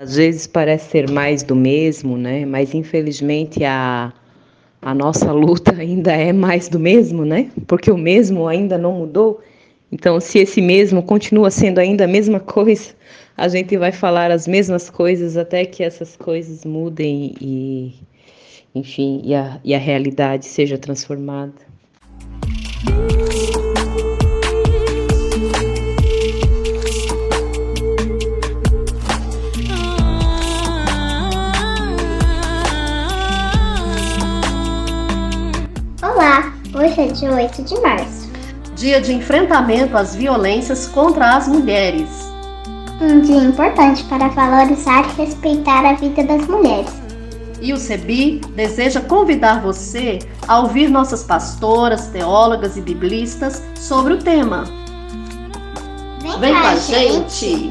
Às vezes parece ser mais do mesmo, né? Mas infelizmente a, a nossa luta ainda é mais do mesmo, né? Porque o mesmo ainda não mudou. Então, se esse mesmo continua sendo ainda a mesma coisa, a gente vai falar as mesmas coisas até que essas coisas mudem e, enfim, e a, e a realidade seja transformada. Hoje é dia 8 de março. Dia de enfrentamento às violências contra as mulheres. Um dia importante para valorizar e respeitar a vida das mulheres. E o CEBI deseja convidar você a ouvir nossas pastoras, teólogas e biblistas sobre o tema. Vem, Vem com a gente. gente.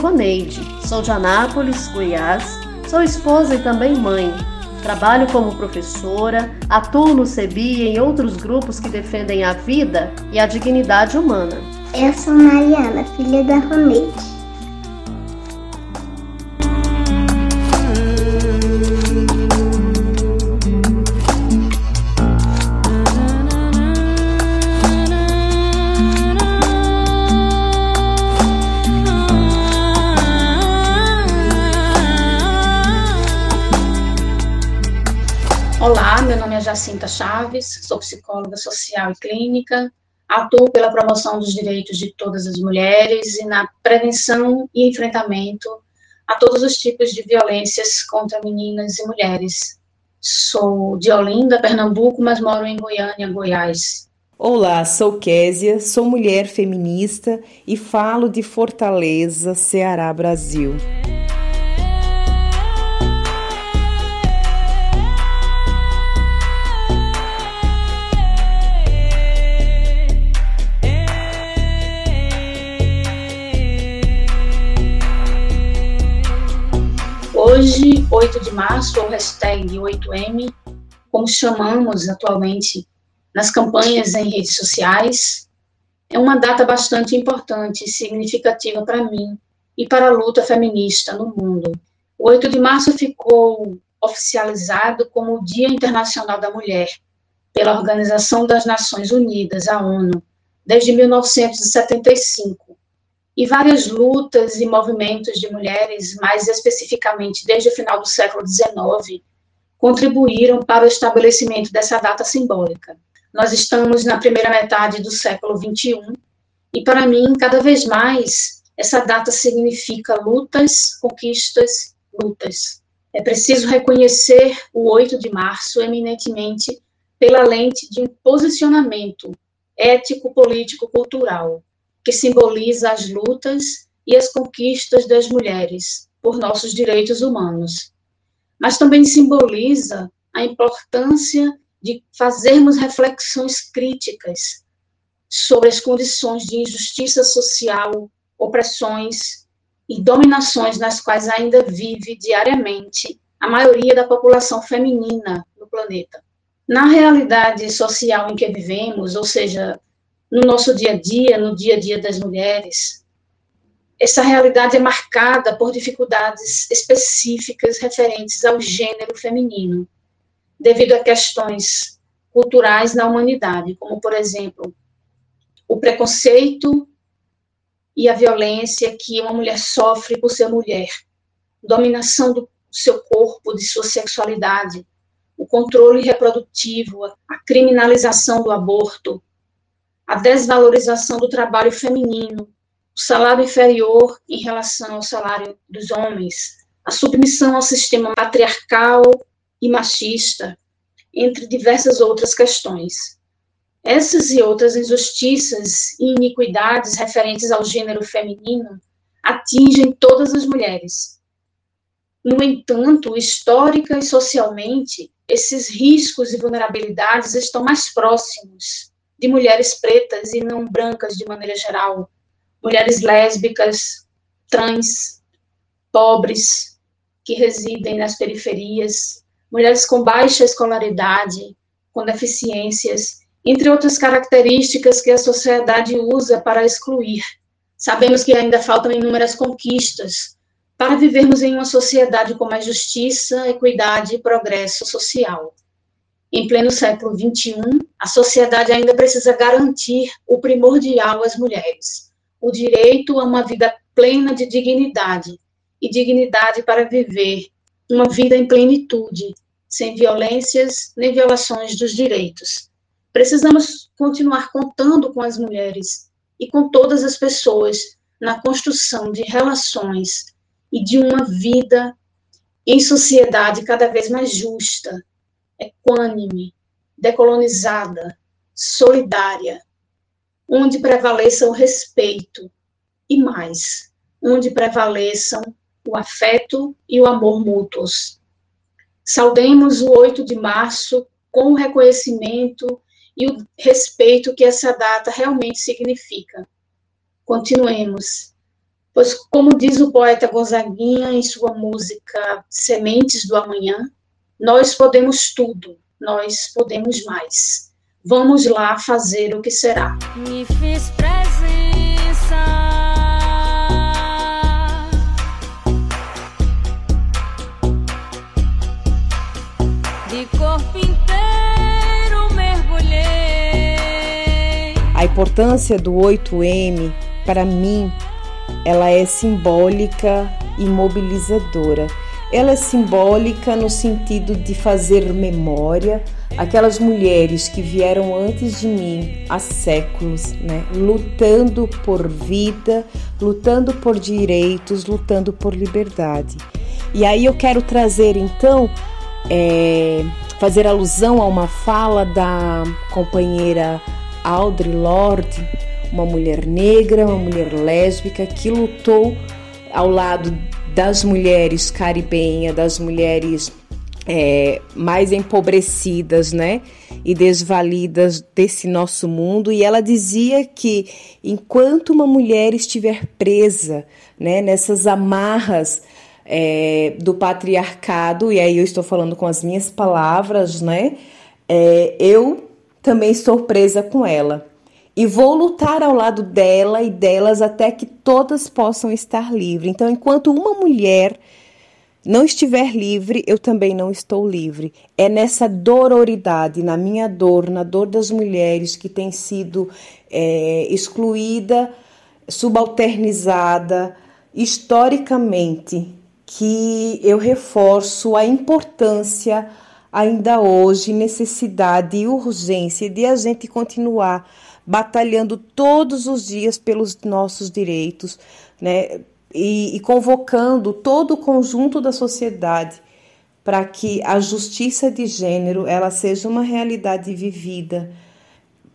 Roneide, sou de Anápolis, Goiás, sou esposa e também mãe. Trabalho como professora, atuo no CEBI e em outros grupos que defendem a vida e a dignidade humana. Eu sou Mariana, filha da Roneide. Jacinta Chaves, sou psicóloga social e clínica, atuo pela promoção dos direitos de todas as mulheres e na prevenção e enfrentamento a todos os tipos de violências contra meninas e mulheres. Sou de Olinda, Pernambuco, mas moro em Goiânia, Goiás. Olá, sou Késia, sou mulher feminista e falo de Fortaleza, Ceará, Brasil. Hoje, 8 de março, ou hashtag 8M, como chamamos atualmente nas campanhas em redes sociais, é uma data bastante importante e significativa para mim e para a luta feminista no mundo. O 8 de março ficou oficializado como o Dia Internacional da Mulher pela Organização das Nações Unidas, a ONU, desde 1975 e várias lutas e movimentos de mulheres, mais especificamente desde o final do século XIX, contribuíram para o estabelecimento dessa data simbólica. Nós estamos na primeira metade do século XXI e, para mim, cada vez mais, essa data significa lutas, conquistas, lutas. É preciso reconhecer o 8 de março eminentemente pela lente de um posicionamento ético, político, cultural, que simboliza as lutas e as conquistas das mulheres por nossos direitos humanos, mas também simboliza a importância de fazermos reflexões críticas sobre as condições de injustiça social, opressões e dominações nas quais ainda vive diariamente a maioria da população feminina no planeta. Na realidade social em que vivemos, ou seja, no nosso dia a dia, no dia a dia das mulheres, essa realidade é marcada por dificuldades específicas referentes ao gênero feminino, devido a questões culturais na humanidade, como, por exemplo, o preconceito e a violência que uma mulher sofre por ser mulher, dominação do seu corpo, de sua sexualidade, o controle reprodutivo, a criminalização do aborto, a desvalorização do trabalho feminino, o salário inferior em relação ao salário dos homens, a submissão ao sistema patriarcal e machista, entre diversas outras questões. Essas e outras injustiças e iniquidades referentes ao gênero feminino atingem todas as mulheres. No entanto, histórica e socialmente, esses riscos e vulnerabilidades estão mais próximos de mulheres pretas e não brancas de maneira geral, mulheres lésbicas, trans, pobres, que residem nas periferias, mulheres com baixa escolaridade, com deficiências, entre outras características que a sociedade usa para excluir. Sabemos que ainda faltam inúmeras conquistas para vivermos em uma sociedade com mais justiça, equidade e progresso social. Em pleno século XXI, a sociedade ainda precisa garantir o primordial às mulheres, o direito a uma vida plena de dignidade e dignidade para viver uma vida em plenitude, sem violências nem violações dos direitos. Precisamos continuar contando com as mulheres e com todas as pessoas na construção de relações e de uma vida em sociedade cada vez mais justa, equânime, decolonizada, solidária, onde prevaleça o respeito e mais, onde prevaleçam o afeto e o amor mútuos. Saudemos o 8 de março com o reconhecimento e o respeito que essa data realmente significa. Continuemos, pois, como diz o poeta Gonzaguinha em sua música Sementes do Amanhã, nós podemos tudo, nós podemos mais. Vamos lá fazer o que será. Me fiz presença. De corpo inteiro mergulhei. A importância do 8M, para mim, ela é simbólica e mobilizadora ela é simbólica no sentido de fazer memória aquelas mulheres que vieram antes de mim há séculos, né, lutando por vida, lutando por direitos, lutando por liberdade. E aí eu quero trazer então, é, fazer alusão a uma fala da companheira Audre Lorde, uma mulher negra, uma mulher lésbica que lutou ao lado das mulheres caribenhas, das mulheres é, mais empobrecidas, né, e desvalidas desse nosso mundo. E ela dizia que enquanto uma mulher estiver presa, né, nessas amarras é, do patriarcado, e aí eu estou falando com as minhas palavras, né, é, eu também estou presa com ela e vou lutar ao lado dela e delas até que todas possam estar livres. Então, enquanto uma mulher não estiver livre, eu também não estou livre. É nessa dororidade, na minha dor, na dor das mulheres que tem sido é, excluída, subalternizada historicamente, que eu reforço a importância ainda hoje, necessidade e urgência de a gente continuar batalhando todos os dias pelos nossos direitos, né? E, e convocando todo o conjunto da sociedade para que a justiça de gênero ela seja uma realidade vivida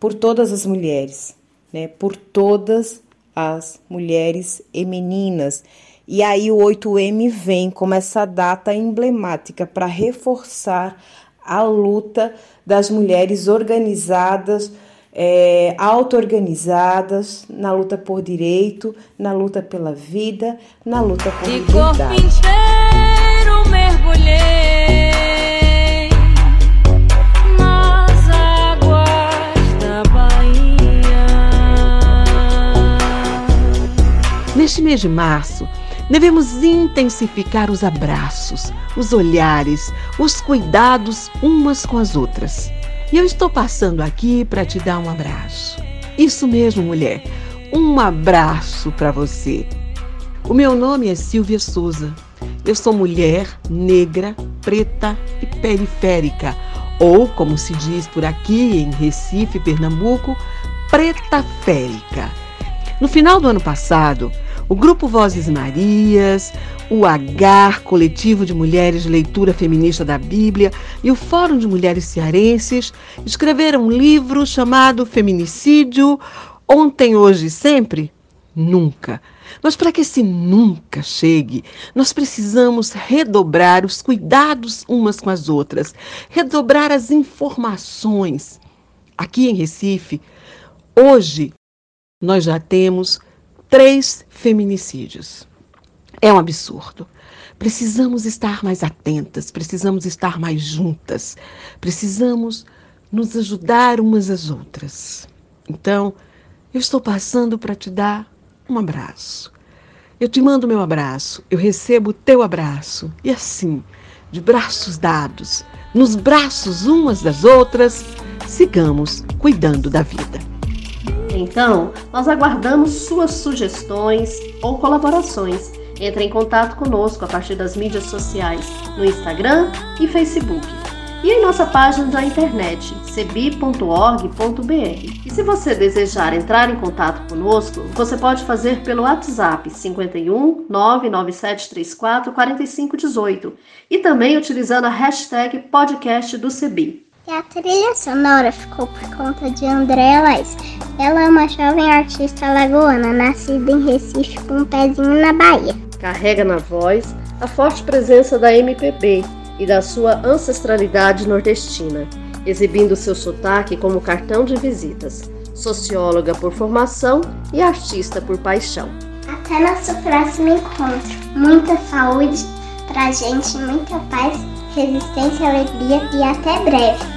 por todas as mulheres, né? Por todas as mulheres e meninas. E aí o 8M vem como essa data emblemática para reforçar a luta das mulheres organizadas é, auto-organizadas na luta por direito, na luta pela vida, na luta por De liberdade. corpo inteiro mergulhei nas águas da Bahia. Neste mês de março, devemos intensificar os abraços, os olhares, os cuidados umas com as outras. E eu estou passando aqui para te dar um abraço. Isso mesmo, mulher. Um abraço para você. O meu nome é Silvia Souza. Eu sou mulher negra, preta e periférica, ou como se diz por aqui em Recife, Pernambuco, preta férica. No final do ano passado, o Grupo Vozes Marias, o AGAR, Coletivo de Mulheres de Leitura Feminista da Bíblia, e o Fórum de Mulheres Cearenses escreveram um livro chamado Feminicídio Ontem, Hoje e Sempre? Nunca. Mas para que esse nunca chegue, nós precisamos redobrar os cuidados umas com as outras, redobrar as informações. Aqui em Recife, hoje, nós já temos três feminicídios. É um absurdo. Precisamos estar mais atentas, precisamos estar mais juntas, precisamos nos ajudar umas às outras. Então, eu estou passando para te dar um abraço. Eu te mando meu abraço, eu recebo o teu abraço. E assim, de braços dados, nos braços umas das outras, sigamos cuidando da vida. Então, nós aguardamos suas sugestões ou colaborações. Entre em contato conosco a partir das mídias sociais, no Instagram e Facebook e em nossa página da internet cebi.org.br. E se você desejar entrar em contato conosco, você pode fazer pelo WhatsApp 51 99734 4518 e também utilizando a hashtag podcast do Cebi. E a trilha sonora ficou por conta de Andréa Lais. Ela é uma jovem artista lagoana, nascida em Recife com um pezinho na Bahia. Carrega na voz a forte presença da MPB e da sua ancestralidade nordestina, exibindo seu sotaque como cartão de visitas, socióloga por formação e artista por paixão. Até nosso próximo encontro. Muita saúde pra gente, muita paz, resistência, alegria e até breve.